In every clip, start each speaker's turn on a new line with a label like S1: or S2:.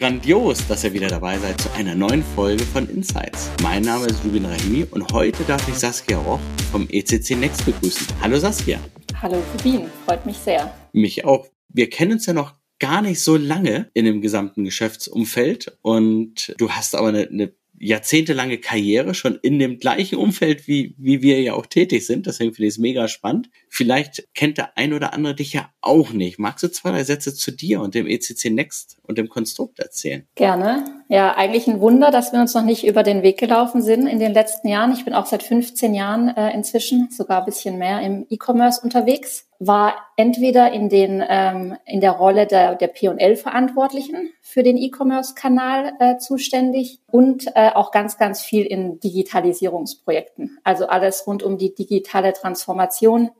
S1: Grandios, dass ihr wieder dabei seid zu einer neuen Folge von Insights. Mein Name ist Rubin Rahimi und heute darf ich Saskia Roch vom ECC Next begrüßen. Hallo Saskia.
S2: Hallo Rubin, freut mich sehr.
S1: Mich auch. Wir kennen uns ja noch gar nicht so lange in dem gesamten Geschäftsumfeld und du hast aber eine, eine jahrzehntelange Karriere schon in dem gleichen Umfeld, wie, wie wir ja auch tätig sind. Deswegen finde ich es mega spannend. Vielleicht kennt der ein oder andere dich ja auch nicht. Magst du zwei, drei Sätze zu dir und dem ECC Next und dem Konstrukt erzählen?
S2: Gerne. Ja, eigentlich ein Wunder, dass wir uns noch nicht über den Weg gelaufen sind in den letzten Jahren. Ich bin auch seit 15 Jahren äh, inzwischen, sogar ein bisschen mehr im E-Commerce unterwegs war entweder in den ähm, in der Rolle der der P&L Verantwortlichen für den E-Commerce-Kanal äh, zuständig und äh, auch ganz ganz viel in Digitalisierungsprojekten. Also alles rund um die digitale Transformation,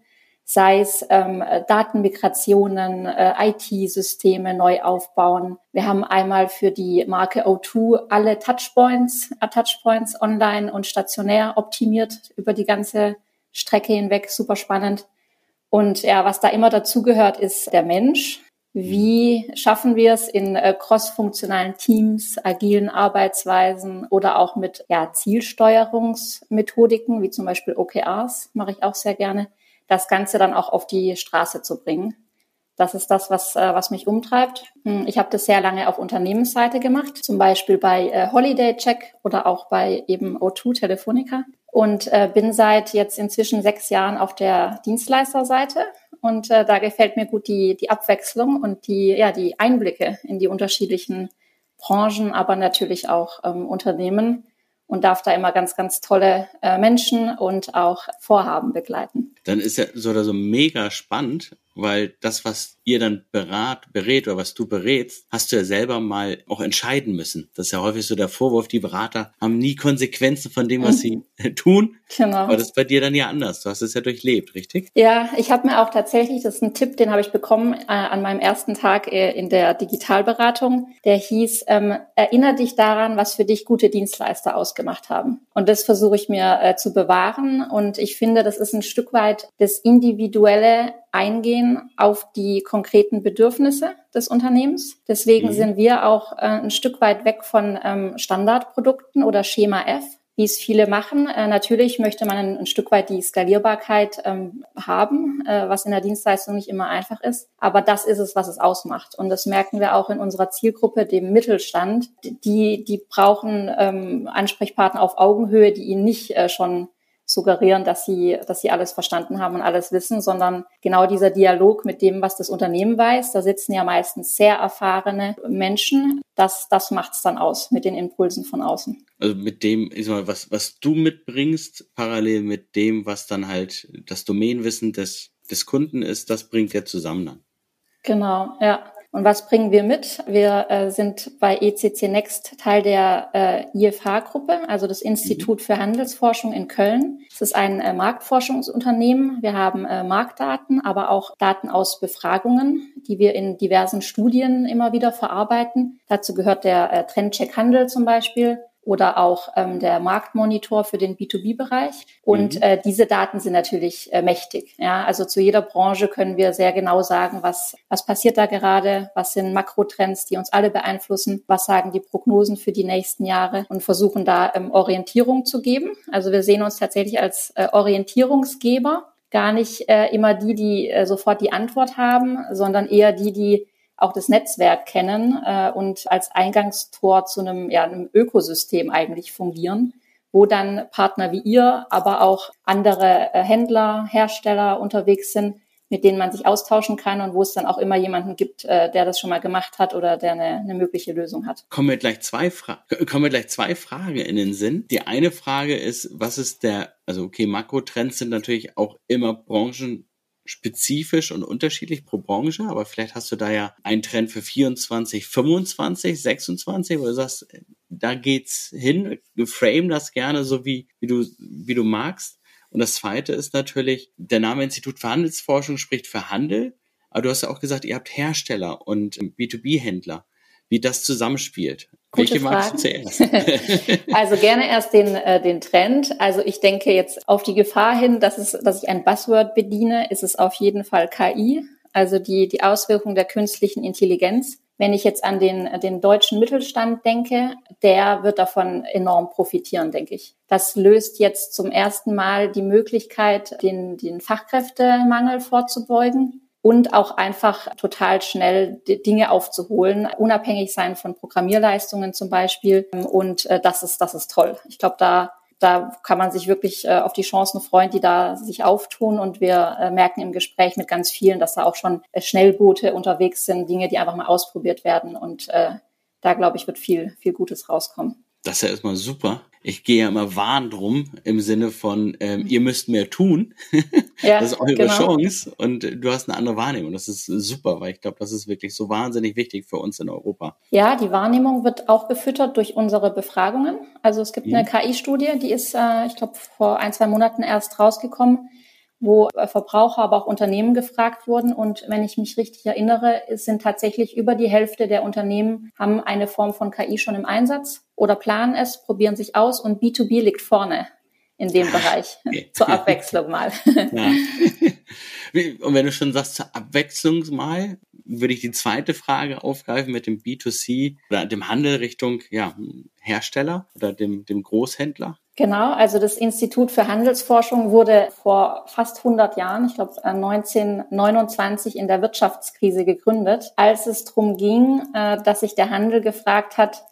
S2: sei es ähm, Datenmigrationen, äh, IT-Systeme neu aufbauen. Wir haben einmal für die Marke O2 alle Touchpoints, äh, Touchpoints online und stationär optimiert über die ganze Strecke hinweg. Super spannend. Und ja, was da immer dazugehört, ist der Mensch. Wie schaffen wir es in äh, crossfunktionalen Teams, agilen Arbeitsweisen oder auch mit ja, Zielsteuerungsmethodiken, wie zum Beispiel OKRs, mache ich auch sehr gerne, das Ganze dann auch auf die Straße zu bringen. Das ist das, was, äh, was mich umtreibt. Hm, ich habe das sehr lange auf Unternehmensseite gemacht, zum Beispiel bei äh, Holiday Check oder auch bei eben O2 Telefonica und äh, bin seit jetzt inzwischen sechs Jahren auf der Dienstleisterseite und da gefällt mir gut die, die Abwechslung und die, ja, die Einblicke in die unterschiedlichen Branchen, aber natürlich auch ähm, Unternehmen und darf da immer ganz, ganz tolle äh, Menschen und auch Vorhaben begleiten.
S1: Dann ist ja so oder so mega spannend, weil das, was ihr dann berat, berät oder was du berätst, hast du ja selber mal auch entscheiden müssen. Das ist ja häufig so der Vorwurf, die Berater haben nie Konsequenzen von dem, was mhm. sie tun. Genau. Aber das ist bei dir dann ja anders. Du hast es ja durchlebt, richtig?
S2: Ja, ich habe mir auch tatsächlich, das ist ein Tipp, den habe ich bekommen äh, an meinem ersten Tag äh, in der Digitalberatung. Der hieß, ähm, erinnere dich daran, was für dich gute Dienstleister ausgemacht haben. Und das versuche ich mir äh, zu bewahren. Und ich finde, das ist ein Stück weit das individuelle Eingehen auf die konkreten Bedürfnisse des Unternehmens. Deswegen mhm. sind wir auch äh, ein Stück weit weg von ähm, Standardprodukten oder Schema F, wie es viele machen. Äh, natürlich möchte man ein, ein, Stück weit die Skalierbarkeit ähm, haben, äh, was in der Dienstleistung nicht immer einfach ist. Aber das ist es, was es ausmacht. Und das merken wir auch in unserer Zielgruppe, dem Mittelstand. Die, die brauchen ähm, Ansprechpartner auf Augenhöhe, die ihnen nicht äh, schon suggerieren, dass sie, dass sie alles verstanden haben und alles wissen, sondern genau dieser Dialog mit dem, was das Unternehmen weiß, da sitzen ja meistens sehr erfahrene Menschen. Das, das macht es dann aus mit den Impulsen von außen.
S1: Also mit dem, ich sag mal, was, was du mitbringst, parallel mit dem, was dann halt das Domänenwissen des, des Kunden ist, das bringt ihr zusammen dann.
S2: Genau, ja. Und was bringen wir mit? Wir äh, sind bei ECC Next Teil der äh, IFH-Gruppe, also das Institut für Handelsforschung in Köln. Es ist ein äh, Marktforschungsunternehmen. Wir haben äh, Marktdaten, aber auch Daten aus Befragungen, die wir in diversen Studien immer wieder verarbeiten. Dazu gehört der äh, Trendcheck Handel zum Beispiel oder auch ähm, der Marktmonitor für den B2B-Bereich. Und mhm. äh, diese Daten sind natürlich äh, mächtig. Ja, also zu jeder Branche können wir sehr genau sagen, was, was passiert da gerade, was sind Makrotrends, die uns alle beeinflussen, was sagen die Prognosen für die nächsten Jahre und versuchen da ähm, Orientierung zu geben. Also wir sehen uns tatsächlich als äh, Orientierungsgeber, gar nicht äh, immer die, die äh, sofort die Antwort haben, sondern eher die, die auch das Netzwerk kennen äh, und als Eingangstor zu einem, ja, einem Ökosystem eigentlich fungieren, wo dann Partner wie ihr, aber auch andere äh, Händler, Hersteller unterwegs sind, mit denen man sich austauschen kann und wo es dann auch immer jemanden gibt, äh, der das schon mal gemacht hat oder der eine, eine mögliche Lösung hat.
S1: Kommen wir gleich zwei Fra kommen wir gleich zwei Fragen in den Sinn. Die eine Frage ist, was ist der, also okay, Makrotrends sind natürlich auch immer Branchen spezifisch und unterschiedlich pro Branche, aber vielleicht hast du da ja einen Trend für 24, 25, 26, wo du sagst, da geht's hin, frame das gerne so wie, wie du, wie du magst. Und das zweite ist natürlich, der Name Institut für Handelsforschung spricht für Handel, aber du hast ja auch gesagt, ihr habt Hersteller und B2B-Händler, wie das zusammenspielt.
S2: Gute Welche magst du zuerst? also gerne erst den, äh, den Trend. Also ich denke jetzt auf die Gefahr hin, dass, es, dass ich ein Buzzword bediene, ist es auf jeden Fall KI, also die, die Auswirkung der künstlichen Intelligenz. Wenn ich jetzt an den, den deutschen Mittelstand denke, der wird davon enorm profitieren, denke ich. Das löst jetzt zum ersten Mal die Möglichkeit, den, den Fachkräftemangel vorzubeugen und auch einfach total schnell Dinge aufzuholen, unabhängig sein von Programmierleistungen zum Beispiel. Und äh, das ist, das ist toll. Ich glaube, da da kann man sich wirklich äh, auf die Chancen freuen, die da sich auftun. Und wir äh, merken im Gespräch mit ganz vielen, dass da auch schon Schnellboote unterwegs sind, Dinge, die einfach mal ausprobiert werden. Und da, glaube ich, wird viel, viel Gutes rauskommen.
S1: Das ist ja erstmal super. Ich gehe ja immer warn drum im Sinne von, ähm, ihr müsst mehr tun. Ja, das ist eure genau. Chance und du hast eine andere Wahrnehmung. Das ist super, weil ich glaube, das ist wirklich so wahnsinnig wichtig für uns in Europa.
S2: Ja, die Wahrnehmung wird auch gefüttert durch unsere Befragungen. Also es gibt mhm. eine KI-Studie, die ist, äh, ich glaube, vor ein, zwei Monaten erst rausgekommen wo äh, Verbraucher, aber auch Unternehmen gefragt wurden. Und wenn ich mich richtig erinnere, sind tatsächlich über die Hälfte der Unternehmen haben eine Form von KI schon im Einsatz oder planen es, probieren sich aus und B2B liegt vorne in dem Bereich. Zur Abwechslung mal. Ja.
S1: Und wenn du schon sagst, zur Abwechslung mal, würde ich die zweite Frage aufgreifen mit dem B2C oder dem Handel Richtung ja, Hersteller oder dem, dem Großhändler.
S2: Genau, also das Institut für Handelsforschung wurde vor fast 100 Jahren, ich glaube 1929 in der Wirtschaftskrise gegründet, als es darum ging, äh, dass sich der Handel gefragt hat,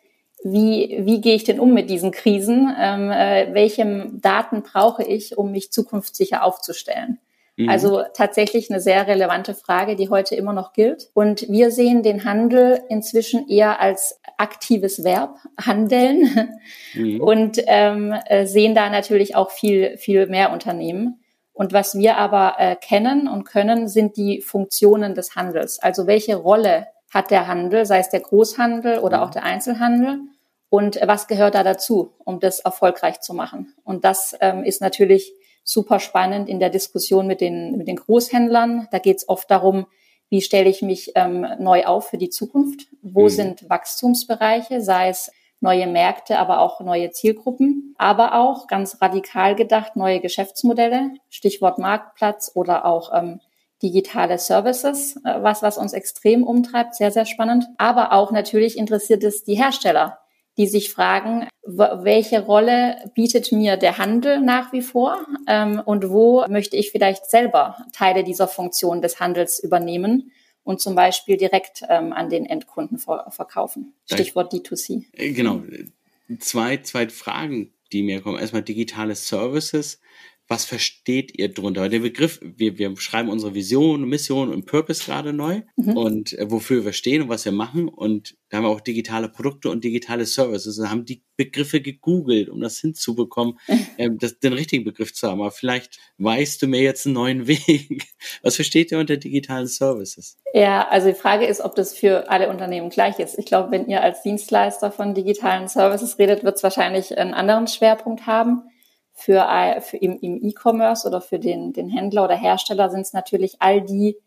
S2: wie, wie gehe ich denn um mit diesen Krisen? Ähm, äh, welche Daten brauche ich, um mich zukunftssicher aufzustellen? Mhm. Also tatsächlich eine sehr relevante Frage, die heute immer noch gilt. Und wir sehen den Handel inzwischen eher als aktives Verb, handeln, mhm. und ähm, äh, sehen da natürlich auch viel, viel mehr Unternehmen. Und was wir aber äh, kennen und können, sind die Funktionen des Handels. Also welche Rolle hat der Handel, sei es der Großhandel oder mhm. auch der Einzelhandel? Und was gehört da dazu, um das erfolgreich zu machen? Und das ähm, ist natürlich super spannend in der Diskussion mit den, mit den Großhändlern. Da geht es oft darum, wie stelle ich mich ähm, neu auf für die Zukunft? Wo mhm. sind Wachstumsbereiche, sei es neue Märkte, aber auch neue Zielgruppen, aber auch ganz radikal gedacht neue Geschäftsmodelle, Stichwort Marktplatz oder auch ähm, digitale Services, äh, was, was uns extrem umtreibt, sehr, sehr spannend. Aber auch natürlich interessiert es die Hersteller die sich fragen, welche Rolle bietet mir der Handel nach wie vor ähm, und wo möchte ich vielleicht selber Teile dieser Funktion des Handels übernehmen und zum Beispiel direkt ähm, an den Endkunden ver verkaufen. Stichwort D2C.
S1: Äh, genau. Zwei, zwei Fragen, die mir kommen. Erstmal digitale Services was versteht ihr drunter? Der Begriff, wir, wir schreiben unsere Vision, Mission und Purpose gerade neu mhm. und äh, wofür wir stehen und was wir machen. Und da haben wir auch digitale Produkte und digitale Services. Wir haben die Begriffe gegoogelt, um das hinzubekommen, ähm, das, den richtigen Begriff zu haben. Aber vielleicht weißt du mir jetzt einen neuen Weg. Was versteht ihr unter digitalen Services?
S2: Ja, also die Frage ist, ob das für alle Unternehmen gleich ist. Ich glaube, wenn ihr als Dienstleister von digitalen Services redet, wird es wahrscheinlich einen anderen Schwerpunkt haben. Für, für im, im E-Commerce oder für den, den Händler oder Hersteller sind es natürlich all die,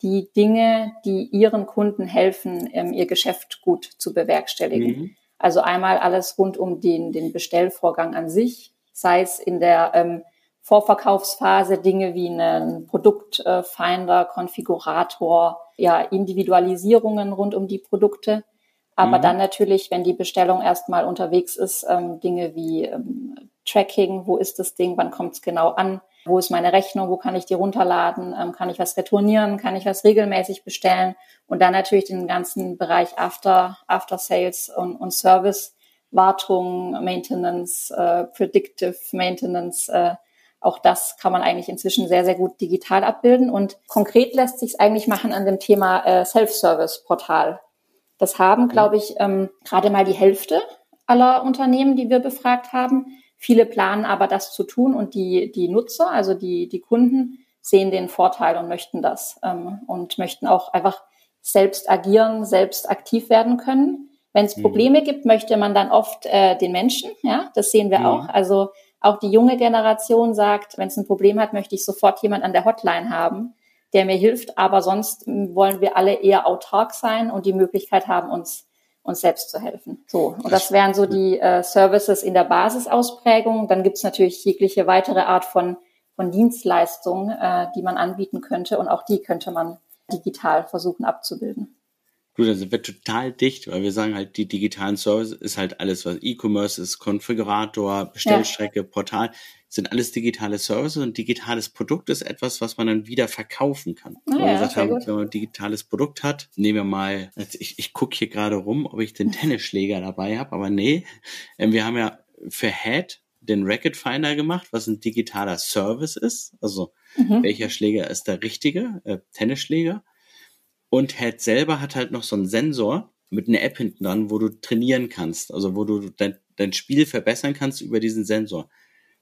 S2: die Dinge, die ihren Kunden helfen, ähm, ihr Geschäft gut zu bewerkstelligen. Mhm. Also einmal alles rund um den, den Bestellvorgang an sich, sei es in der ähm, Vorverkaufsphase Dinge wie einen Produktfinder, Konfigurator, ja, Individualisierungen rund um die Produkte. Aber mhm. dann natürlich, wenn die Bestellung erstmal unterwegs ist, ähm, Dinge wie ähm, Tracking, wo ist das Ding, wann kommt es genau an, wo ist meine Rechnung, wo kann ich die runterladen, ähm, kann ich was retournieren, kann ich was regelmäßig bestellen und dann natürlich den ganzen Bereich After, After Sales und, und Service, Wartung, Maintenance, äh, Predictive Maintenance, äh, auch das kann man eigentlich inzwischen sehr, sehr gut digital abbilden. Und konkret lässt sich es eigentlich machen an dem Thema äh, Self-Service-Portal. Das haben, glaube ich, ähm, gerade mal die Hälfte aller Unternehmen, die wir befragt haben. Viele planen aber das zu tun und die, die Nutzer, also die, die Kunden, sehen den Vorteil und möchten das ähm, und möchten auch einfach selbst agieren, selbst aktiv werden können. Wenn es mhm. Probleme mhm. gibt, möchte man dann oft äh, den Menschen, ja, das sehen wir mhm. auch. Also auch die junge Generation sagt, wenn es ein Problem hat, möchte ich sofort jemand an der Hotline haben, der mir hilft. Aber sonst wollen wir alle eher autark sein und die Möglichkeit haben, uns uns selbst zu helfen. So, und das wären so die äh, Services in der Basisausprägung. Dann gibt es natürlich jegliche weitere Art von, von Dienstleistungen, äh, die man anbieten könnte und auch die könnte man digital versuchen abzubilden.
S1: Du, da sind wir total dicht, weil wir sagen halt, die digitalen Services ist halt alles, was E-Commerce ist, Konfigurator, Bestellstrecke, ja. Portal, sind alles digitale Services und digitales Produkt ist etwas, was man dann wieder verkaufen kann. Ah, ja, gesagt haben, wenn man ein digitales Produkt hat, nehmen wir mal, ich, ich gucke hier gerade rum, ob ich den Tennisschläger dabei habe, aber nee, ähm, wir haben ja für Head den Racket Finder gemacht, was ein digitaler Service ist, also mhm. welcher Schläger ist der richtige, äh, Tennisschläger. Und Head selber hat halt noch so einen Sensor mit einer App hinten dran, wo du trainieren kannst, also wo du dein, dein Spiel verbessern kannst über diesen Sensor.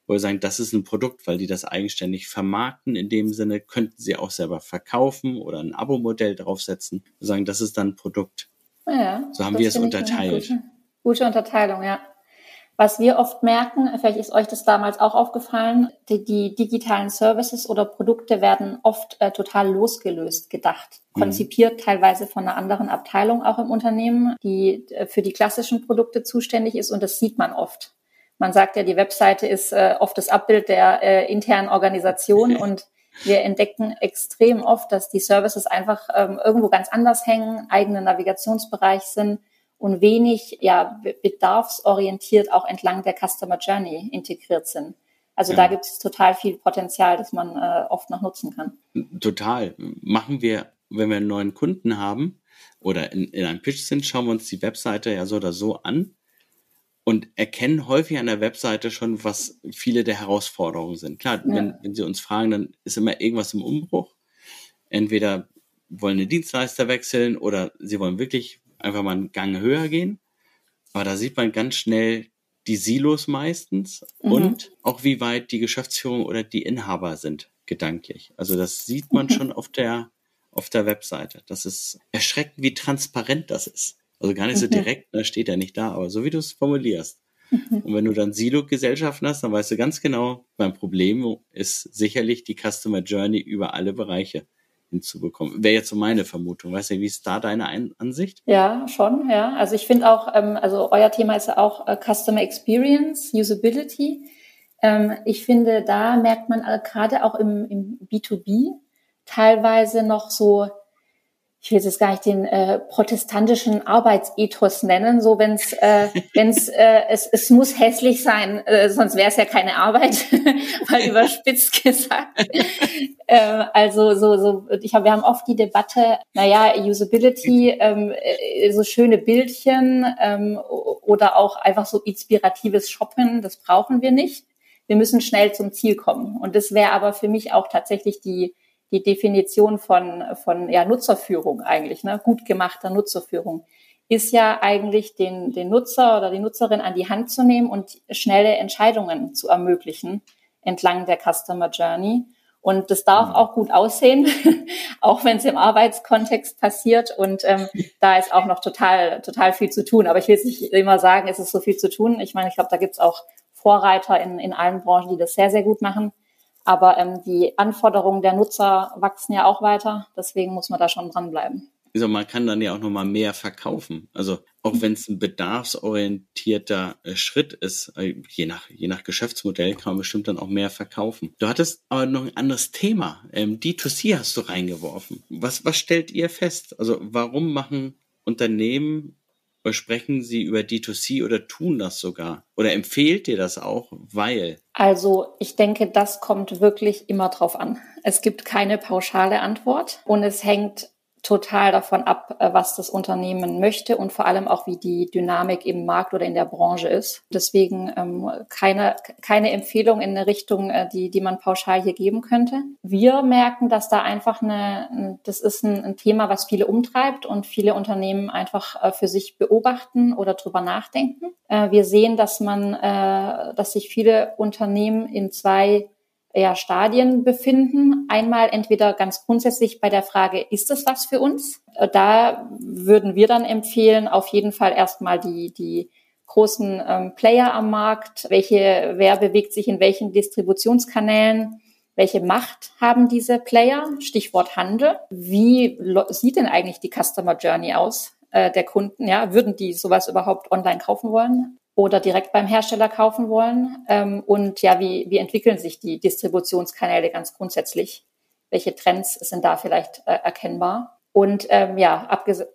S1: Wo wir sagen, das ist ein Produkt, weil die das eigenständig vermarkten. In dem Sinne könnten sie auch selber verkaufen oder ein Abo-Modell draufsetzen. Wir sagen, das ist dann ein Produkt.
S2: Ja,
S1: so haben wir es unterteilt.
S2: Gute, gute Unterteilung, ja. Was wir oft merken, vielleicht ist euch das damals auch aufgefallen, die, die digitalen Services oder Produkte werden oft äh, total losgelöst gedacht, mhm. konzipiert teilweise von einer anderen Abteilung auch im Unternehmen, die äh, für die klassischen Produkte zuständig ist und das sieht man oft. Man sagt ja, die Webseite ist äh, oft das Abbild der äh, internen Organisation und wir entdecken extrem oft, dass die Services einfach ähm, irgendwo ganz anders hängen, eigene Navigationsbereich sind und wenig ja, bedarfsorientiert auch entlang der Customer Journey integriert sind. Also ja. da gibt es total viel Potenzial, das man äh, oft noch nutzen kann.
S1: Total. Machen wir, wenn wir einen neuen Kunden haben oder in, in einem Pitch sind, schauen wir uns die Webseite ja so oder so an und erkennen häufig an der Webseite schon, was viele der Herausforderungen sind. Klar, ja. wenn, wenn Sie uns fragen, dann ist immer irgendwas im Umbruch. Entweder wollen eine Dienstleister wechseln oder Sie wollen wirklich einfach mal einen Gang höher gehen. Aber da sieht man ganz schnell die Silos meistens mhm. und auch wie weit die Geschäftsführung oder die Inhaber sind gedanklich. Also das sieht man mhm. schon auf der auf der Webseite. Das ist erschreckend, wie transparent das ist. Also gar nicht so mhm. direkt, da steht ja nicht da, aber so wie du es formulierst. Mhm. Und wenn du dann Silo-Gesellschaften hast, dann weißt du ganz genau, beim Problem ist sicherlich die Customer Journey über alle Bereiche hinzubekommen. Wäre jetzt so meine Vermutung. Weißt du, wie ist da deine Ansicht?
S2: Ja, schon, ja. Also ich finde auch, ähm, also euer Thema ist ja auch äh, Customer Experience, Usability. Ähm, ich finde, da merkt man äh, gerade auch im, im B2B teilweise noch so ich will jetzt gar nicht den äh, protestantischen Arbeitsethos nennen, so wenn es äh, wenn's, äh, es, es muss hässlich sein, äh, sonst wäre es ja keine Arbeit, mal überspitzt gesagt. äh, also so so ich hab, wir haben oft die Debatte, naja, Usability, ähm, äh, so schöne Bildchen ähm, oder auch einfach so inspiratives Shoppen, das brauchen wir nicht. Wir müssen schnell zum Ziel kommen und das wäre aber für mich auch tatsächlich die die Definition von, von ja, Nutzerführung eigentlich, ne? gut gemachter Nutzerführung, ist ja eigentlich den, den Nutzer oder die Nutzerin an die Hand zu nehmen und schnelle Entscheidungen zu ermöglichen entlang der Customer Journey. Und das darf mhm. auch gut aussehen, auch wenn es im Arbeitskontext passiert. Und ähm, da ist auch noch total, total viel zu tun. Aber ich will es nicht immer sagen, es ist so viel zu tun. Ich meine, ich glaube, da gibt es auch Vorreiter in, in allen Branchen, die das sehr, sehr gut machen. Aber ähm, die Anforderungen der Nutzer wachsen ja auch weiter. Deswegen muss man da schon dranbleiben.
S1: Also man kann dann ja auch nochmal mehr verkaufen. Also auch wenn es ein bedarfsorientierter äh, Schritt ist, äh, je nach, je nach Geschäftsmodell kann man bestimmt dann auch mehr verkaufen. Du hattest aber noch ein anderes Thema. Ähm, D2C hast du reingeworfen. Was, was stellt ihr fest? Also warum machen Unternehmen oder sprechen Sie über D2C oder tun das sogar? Oder empfehlt ihr das auch, weil?
S2: Also ich denke, das kommt wirklich immer drauf an. Es gibt keine pauschale Antwort und es hängt total davon ab, äh, was das Unternehmen möchte und vor allem auch, wie die Dynamik im Markt oder in der Branche ist. Deswegen ähm, keine, keine Empfehlung in eine Richtung, äh, die, die man pauschal hier geben könnte. Wir merken, dass da einfach eine, das ist ein, ein Thema, was viele umtreibt und viele Unternehmen einfach äh, für sich beobachten oder drüber nachdenken. Wir sehen, dass man, dass sich viele Unternehmen in zwei ja, Stadien befinden. Einmal entweder ganz grundsätzlich bei der Frage, ist das was für uns? Äh, da würden wir dann empfehlen, auf jeden Fall erstmal die, die großen ähm, Player am Markt, welche, wer bewegt sich in welchen Distributionskanälen, welche Macht haben diese Player? Stichwort Handel. Wie sieht denn eigentlich die Customer Journey aus äh, der Kunden? Ja, würden die sowas überhaupt online kaufen wollen? Oder direkt beim Hersteller kaufen wollen? Ähm, und ja, wie, wie entwickeln sich die Distributionskanäle ganz grundsätzlich? Welche Trends sind da vielleicht äh, erkennbar? Und ähm, ja,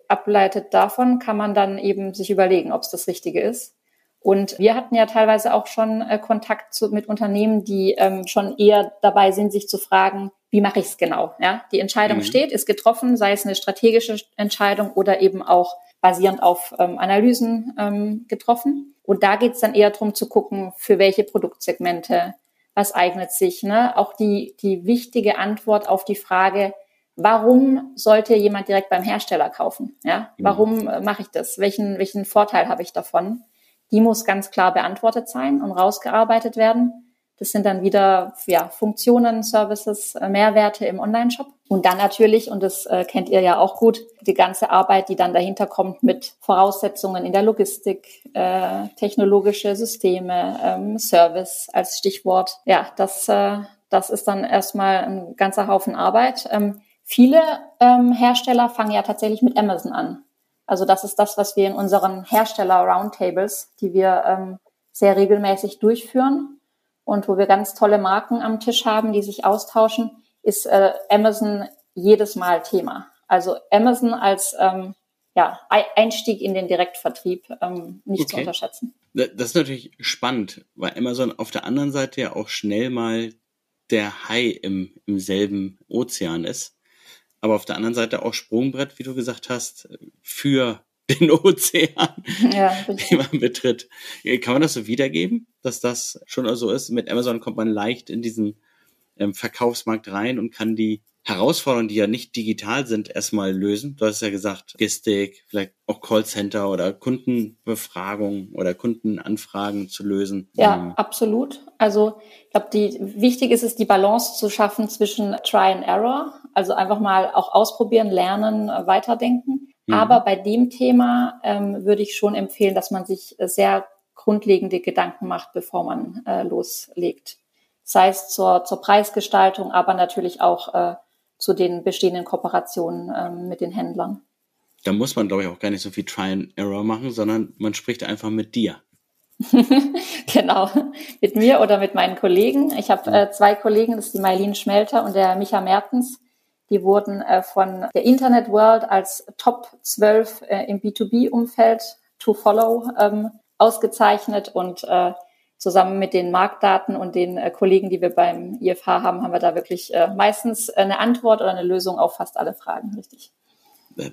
S2: abgeleitet davon kann man dann eben sich überlegen, ob es das Richtige ist. Und wir hatten ja teilweise auch schon äh, Kontakt zu, mit Unternehmen, die ähm, schon eher dabei sind, sich zu fragen, wie mache ich es genau? Ja, die Entscheidung mhm. steht, ist getroffen, sei es eine strategische Entscheidung oder eben auch basierend auf ähm, Analysen ähm, getroffen. Und da geht es dann eher darum zu gucken, für welche Produktsegmente, was eignet sich. Ne? Auch die, die wichtige Antwort auf die Frage, warum sollte jemand direkt beim Hersteller kaufen? Ja, mhm. warum äh, mache ich das? Welchen, welchen Vorteil habe ich davon? Die muss ganz klar beantwortet sein und rausgearbeitet werden. Das sind dann wieder ja, Funktionen, Services, äh, Mehrwerte im Online-Shop. Und dann natürlich, und das äh, kennt ihr ja auch gut, die ganze Arbeit, die dann dahinter kommt mit Voraussetzungen in der Logistik, äh, technologische Systeme, ähm, Service als Stichwort. Ja, das, äh, das ist dann erstmal ein ganzer Haufen Arbeit. Ähm, viele ähm, Hersteller fangen ja tatsächlich mit Amazon an. Also das ist das, was wir in unseren Hersteller-Roundtables, die wir ähm, sehr regelmäßig durchführen und wo wir ganz tolle Marken am Tisch haben, die sich austauschen, ist äh, Amazon jedes Mal Thema. Also Amazon als ähm, ja, Einstieg in den Direktvertrieb ähm, nicht okay. zu unterschätzen.
S1: Das ist natürlich spannend, weil Amazon auf der anderen Seite ja auch schnell mal der Hai im, im selben Ozean ist aber auf der anderen Seite auch Sprungbrett, wie du gesagt hast, für den Ozean, ja, den man betritt. Kann man das so wiedergeben, dass das schon so ist? Mit Amazon kommt man leicht in diesen ähm, Verkaufsmarkt rein und kann die Herausforderungen, die ja nicht digital sind, erstmal lösen. Du hast ja gesagt, Logistik, vielleicht auch Callcenter oder Kundenbefragung oder Kundenanfragen zu lösen.
S2: Ja, ähm. absolut. Also ich glaube, die wichtig ist es, die Balance zu schaffen zwischen Try and Error, also einfach mal auch ausprobieren, lernen, weiterdenken. Mhm. Aber bei dem Thema ähm, würde ich schon empfehlen, dass man sich sehr grundlegende Gedanken macht, bevor man äh, loslegt. Sei es zur, zur Preisgestaltung, aber natürlich auch äh, zu den bestehenden Kooperationen ähm, mit den Händlern.
S1: Da muss man, glaube ich, auch gar nicht so viel Try and Error machen, sondern man spricht einfach mit dir.
S2: genau, mit mir oder mit meinen Kollegen. Ich habe äh, zwei Kollegen, das ist die Mailin Schmelter und der Micha Mertens. Die wurden äh, von der Internet World als Top 12 äh, im B2B-Umfeld to follow ähm, ausgezeichnet und äh, zusammen mit den Marktdaten und den Kollegen, die wir beim IFH haben, haben wir da wirklich meistens eine Antwort oder eine Lösung auf fast alle Fragen, richtig.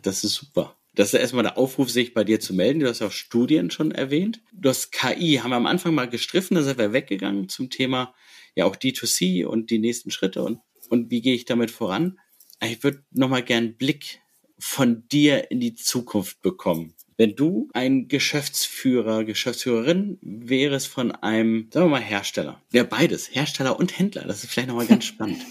S1: Das ist super. Das ist erstmal der Aufruf, sich bei dir zu melden. Du hast ja auch Studien schon erwähnt. Du hast KI, haben wir am Anfang mal gestriffen, da sind wir weggegangen zum Thema ja auch D2C und die nächsten Schritte und, und wie gehe ich damit voran. Ich würde nochmal gern einen Blick von dir in die Zukunft bekommen. Wenn du ein Geschäftsführer, Geschäftsführerin wärst von einem, sagen wir mal, Hersteller, ja beides, Hersteller und Händler, das ist vielleicht nochmal ganz spannend.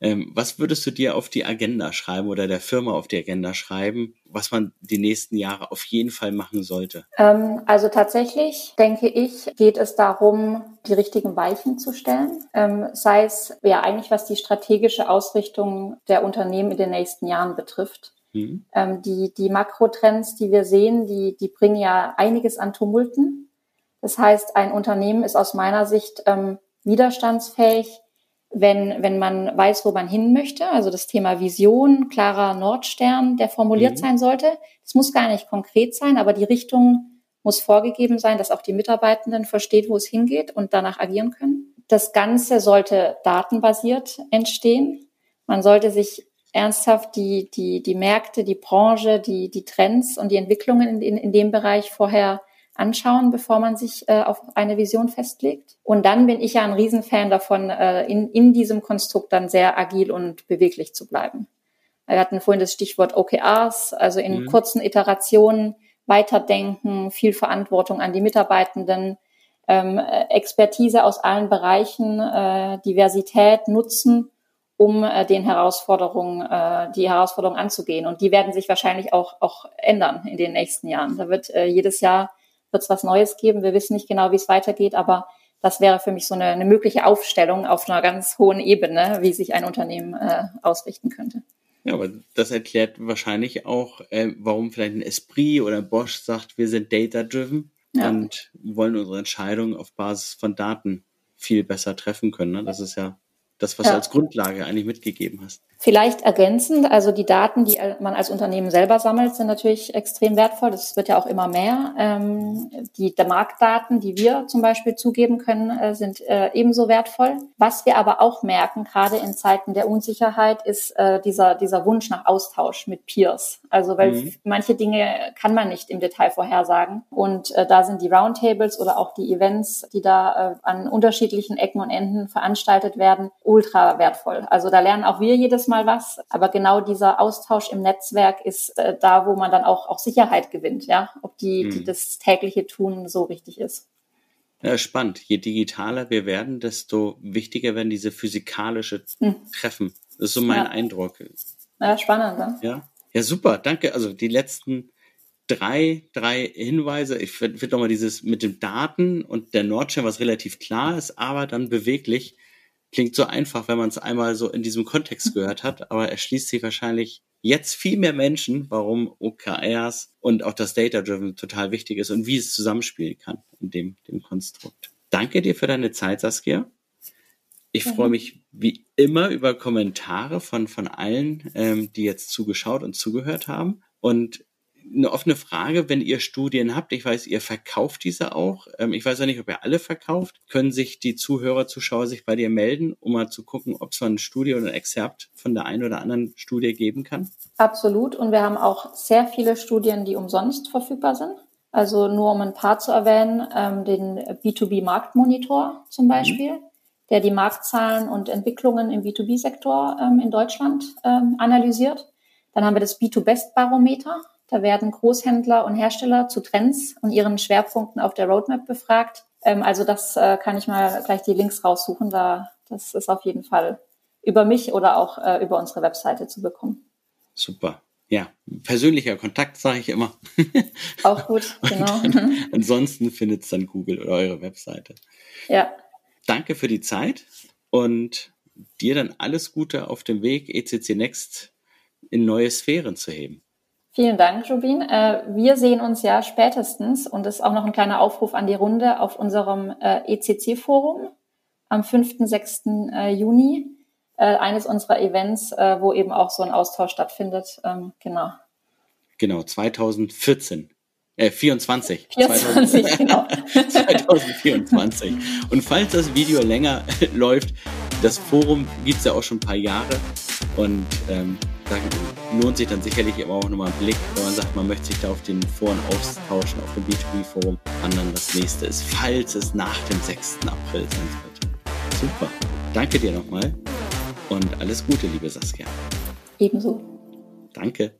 S1: Ähm, was würdest du dir auf die Agenda schreiben oder der Firma auf die Agenda schreiben, was man die nächsten Jahre auf jeden Fall machen sollte?
S2: Ähm, also tatsächlich denke ich, geht es darum, die richtigen Weichen zu stellen, ähm, sei es ja eigentlich was die strategische Ausrichtung der Unternehmen in den nächsten Jahren betrifft. Mhm. Ähm, die, die Makrotrends, die wir sehen, die, die bringen ja einiges an Tumulten. Das heißt, ein Unternehmen ist aus meiner Sicht ähm, widerstandsfähig, wenn, wenn man weiß, wo man hin möchte. Also das Thema Vision, klarer Nordstern, der formuliert mhm. sein sollte. Es muss gar nicht konkret sein, aber die Richtung muss vorgegeben sein, dass auch die Mitarbeitenden versteht, wo es hingeht und danach agieren können. Das Ganze sollte datenbasiert entstehen. Man sollte sich ernsthaft die, die, die Märkte, die Branche, die, die Trends und die Entwicklungen in, in, in dem Bereich vorher anschauen, bevor man sich äh, auf eine Vision festlegt. Und dann bin ich ja ein Riesenfan davon, äh, in, in diesem Konstrukt dann sehr agil und beweglich zu bleiben. Wir hatten vorhin das Stichwort OKRs, also in mhm. kurzen Iterationen weiterdenken, viel Verantwortung an die Mitarbeitenden, ähm, Expertise aus allen Bereichen, äh, Diversität nutzen um äh, den Herausforderungen, äh, die Herausforderungen anzugehen. Und die werden sich wahrscheinlich auch, auch ändern in den nächsten Jahren. Da wird äh, jedes Jahr wird's was Neues geben. Wir wissen nicht genau, wie es weitergeht, aber das wäre für mich so eine, eine mögliche Aufstellung auf einer ganz hohen Ebene, wie sich ein Unternehmen äh, ausrichten könnte.
S1: Ja, aber das erklärt wahrscheinlich auch, äh, warum vielleicht ein Esprit oder Bosch sagt, wir sind data-driven ja. und wollen unsere Entscheidungen auf Basis von Daten viel besser treffen können. Ne? Das ist ja das, was ja. du als Grundlage eigentlich mitgegeben hast.
S2: Vielleicht ergänzend, also die Daten, die man als Unternehmen selber sammelt, sind natürlich extrem wertvoll. Das wird ja auch immer mehr. Ähm, die Marktdaten, die wir zum Beispiel zugeben können, äh, sind äh, ebenso wertvoll. Was wir aber auch merken, gerade in Zeiten der Unsicherheit, ist äh, dieser, dieser Wunsch nach Austausch mit Peers. Also weil mhm. manche Dinge kann man nicht im Detail vorhersagen. Und äh, da sind die Roundtables oder auch die Events, die da äh, an unterschiedlichen Ecken und Enden veranstaltet werden, ultra wertvoll. Also da lernen auch wir jedes Mal was. Aber genau dieser Austausch im Netzwerk ist äh, da, wo man dann auch, auch Sicherheit gewinnt, ja, ob die, mhm. die das tägliche Tun so richtig ist.
S1: Ja, spannend. Je digitaler wir werden, desto wichtiger werden diese physikalische hm. Treffen. Das ist so mein ja. Eindruck.
S2: Ja, spannend. Ne?
S1: Ja. ja, super. Danke. Also die letzten drei, drei Hinweise. Ich finde find nochmal dieses mit den Daten und der Nordstern, was relativ klar ist, aber dann beweglich. Klingt so einfach, wenn man es einmal so in diesem Kontext gehört hat, aber erschließt sich wahrscheinlich jetzt viel mehr Menschen, warum OKRs und auch das Data Driven total wichtig ist und wie es zusammenspielen kann in dem, dem Konstrukt. Danke dir für deine Zeit, Saskia. Ich mhm. freue mich wie immer über Kommentare von, von allen, ähm, die jetzt zugeschaut und zugehört haben. Und eine offene Frage, wenn ihr Studien habt, ich weiß, ihr verkauft diese auch. Ähm, ich weiß ja nicht, ob ihr alle verkauft. Können sich die Zuhörer, Zuschauer sich bei dir melden, um mal zu gucken, ob es so eine Studie oder ein Exzerpt von der einen oder anderen Studie geben kann?
S2: Absolut. Und wir haben auch sehr viele Studien, die umsonst verfügbar sind. Also nur um ein paar zu erwähnen, ähm, den B2B-Marktmonitor zum mhm. Beispiel, mhm. der die Marktzahlen und Entwicklungen im B2B-Sektor ähm, in Deutschland analysiert. Dann haben wir das B2Best-Barometer, da werden Großhändler und Hersteller zu Trends und ihren Schwerpunkten auf der Roadmap befragt. Ähm, also das äh, kann ich mal gleich die Links raussuchen. Da, das ist auf jeden Fall über mich oder auch äh, über unsere Webseite zu bekommen.
S1: Super. Ja, persönlicher Kontakt sage ich immer.
S2: Auch gut, genau.
S1: ansonsten findet es dann Google oder eure Webseite.
S2: Ja.
S1: Danke für die Zeit und dir dann alles Gute auf dem Weg, ECC Next in neue Sphären zu heben.
S2: Vielen Dank, Jubin. Äh, wir sehen uns ja spätestens, und das ist auch noch ein kleiner Aufruf an die Runde, auf unserem äh, ECC-Forum am 5. 6. Äh, Juni, eines unserer Events, wo eben auch so ein Austausch stattfindet. Ähm, genau.
S1: Genau, 2014. Äh, 24.
S2: 24, 2000, genau.
S1: 2024. Und falls das Video länger läuft, das Forum gibt es ja auch schon ein paar Jahre. Und ähm, da lohnt sich dann sicherlich immer auch nochmal ein Blick, wenn man sagt, man möchte sich da auf den Foren austauschen, auf dem B2B-Forum, wann dann das nächste ist, falls es nach dem 6. April sein sollte. Super. Danke dir nochmal und alles Gute, liebe Saskia.
S2: Ebenso.
S1: Danke.